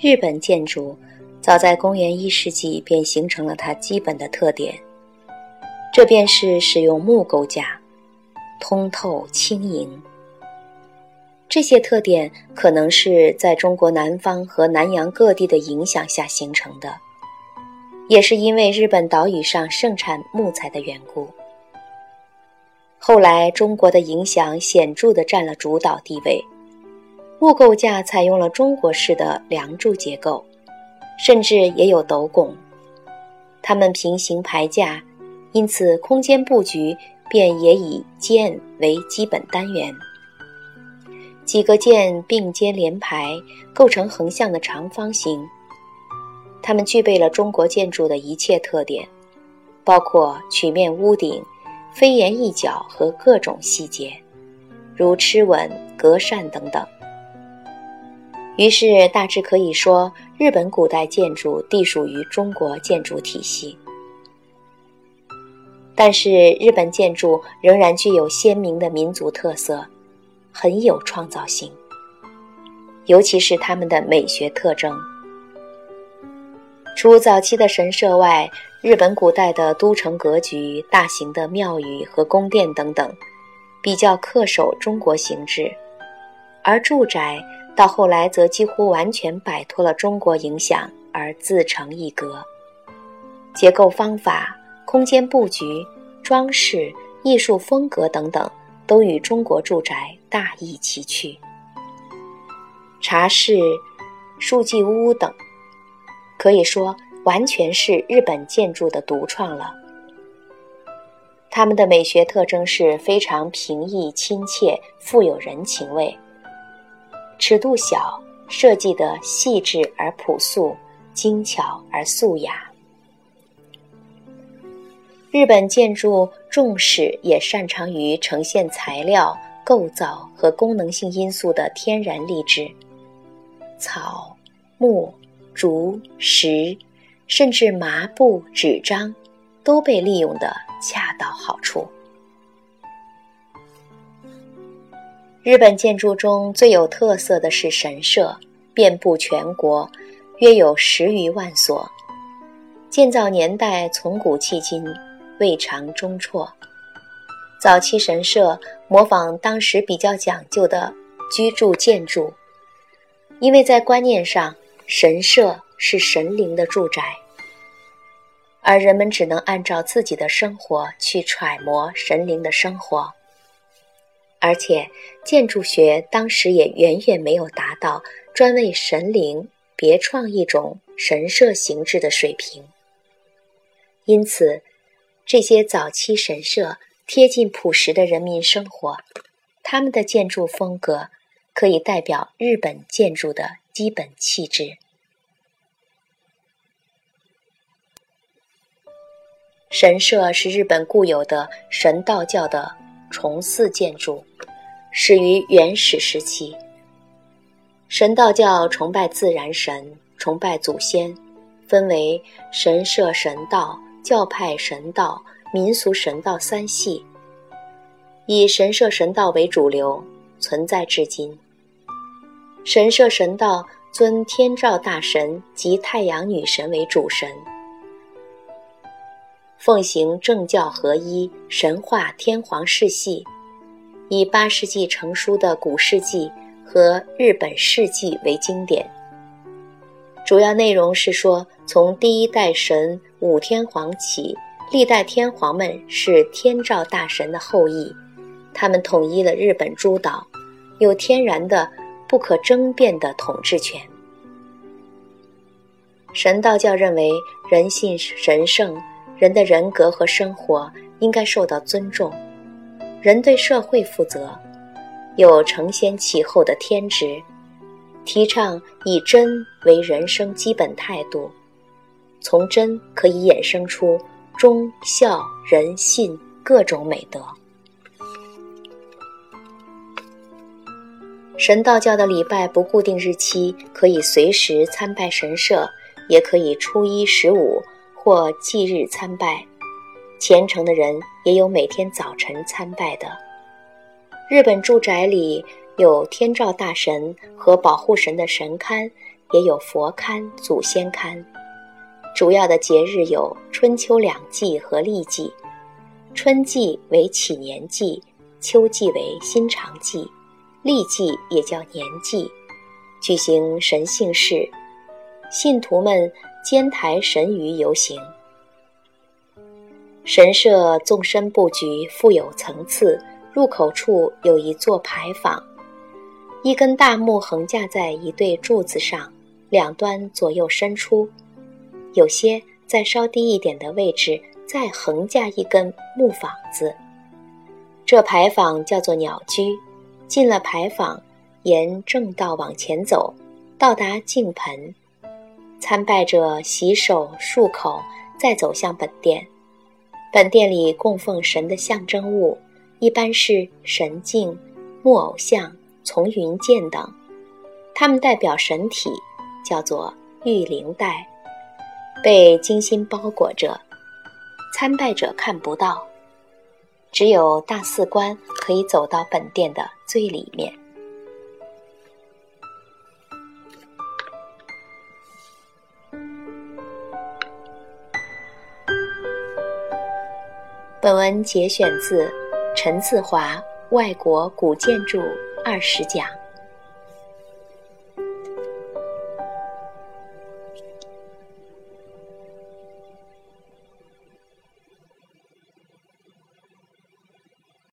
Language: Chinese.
日本建筑早在公元一世纪便形成了它基本的特点，这便是使用木构架，通透轻盈。这些特点可能是在中国南方和南洋各地的影响下形成的，也是因为日本岛屿上盛产木材的缘故。后来，中国的影响显著地占了主导地位。木构架采用了中国式的梁柱结构，甚至也有斗拱。它们平行排架，因此空间布局便也以间为基本单元。几个间并肩连排，构成横向的长方形。它们具备了中国建筑的一切特点，包括曲面屋顶、飞檐一角和各种细节，如螭吻、格扇等等。于是，大致可以说，日本古代建筑隶属于中国建筑体系。但是，日本建筑仍然具有鲜明的民族特色，很有创造性，尤其是他们的美学特征。除早期的神社外，日本古代的都城格局、大型的庙宇和宫殿等等，比较恪守中国形制，而住宅。到后来，则几乎完全摆脱了中国影响，而自成一格。结构方法、空间布局、装饰、艺术风格等等，都与中国住宅大异其趣。茶室、书记屋等，可以说完全是日本建筑的独创了。他们的美学特征是非常平易亲切，富有人情味。尺度小，设计的细致而朴素，精巧而素雅。日本建筑重视也擅长于呈现材料、构造和功能性因素的天然丽质，草、木、竹、石，甚至麻布、纸张，都被利用的恰到好处。日本建筑中最有特色的是神社，遍布全国，约有十余万所。建造年代从古迄今，未尝中辍。早期神社模仿当时比较讲究的居住建筑，因为在观念上，神社是神灵的住宅，而人们只能按照自己的生活去揣摩神灵的生活。而且，建筑学当时也远远没有达到专为神灵别创一种神社形制的水平。因此，这些早期神社贴近朴实的人民生活，他们的建筑风格可以代表日本建筑的基本气质。神社是日本固有的神道教的。崇祀建筑始于原始时期。神道教崇拜自然神，崇拜祖先，分为神社神道、教派神道、民俗神道三系。以神社神道为主流，存在至今。神社神道尊天照大神及太阳女神为主神。奉行政教合一、神话天皇世系，以八世纪成书的古世纪和日本世纪为经典。主要内容是说，从第一代神武天皇起，历代天皇们是天照大神的后裔，他们统一了日本诸岛，有天然的、不可争辩的统治权。神道教认为人性神圣。人的人格和生活应该受到尊重，人对社会负责，有承先启后的天职，提倡以真为人生基本态度，从真可以衍生出忠孝仁信各种美德。神道教的礼拜不固定日期，可以随时参拜神社，也可以初一十五。或祭日参拜，虔诚的人也有每天早晨参拜的。日本住宅里有天照大神和保护神的神龛，也有佛龛、祖先龛。主要的节日有春秋两季和历祭。春季为启年祭，秋季为新长祭，历祭也叫年祭，举行神幸事，信徒们监台神鱼游行。神社纵深布局，富有层次，入口处有一座牌坊，一根大木横架在一对柱子上，两端左右伸出，有些在稍低一点的位置。再横架一根木坊子，这牌坊叫做鸟居。进了牌坊，沿正道往前走，到达净盆，参拜者洗手漱口，再走向本殿。本殿里供奉神的象征物，一般是神镜、木偶像、从云剑等，它们代表神体，叫做玉灵带，被精心包裹着。参拜者看不到，只有大寺官可以走到本殿的最里面。本文节选自陈自华《外国古建筑二十讲》。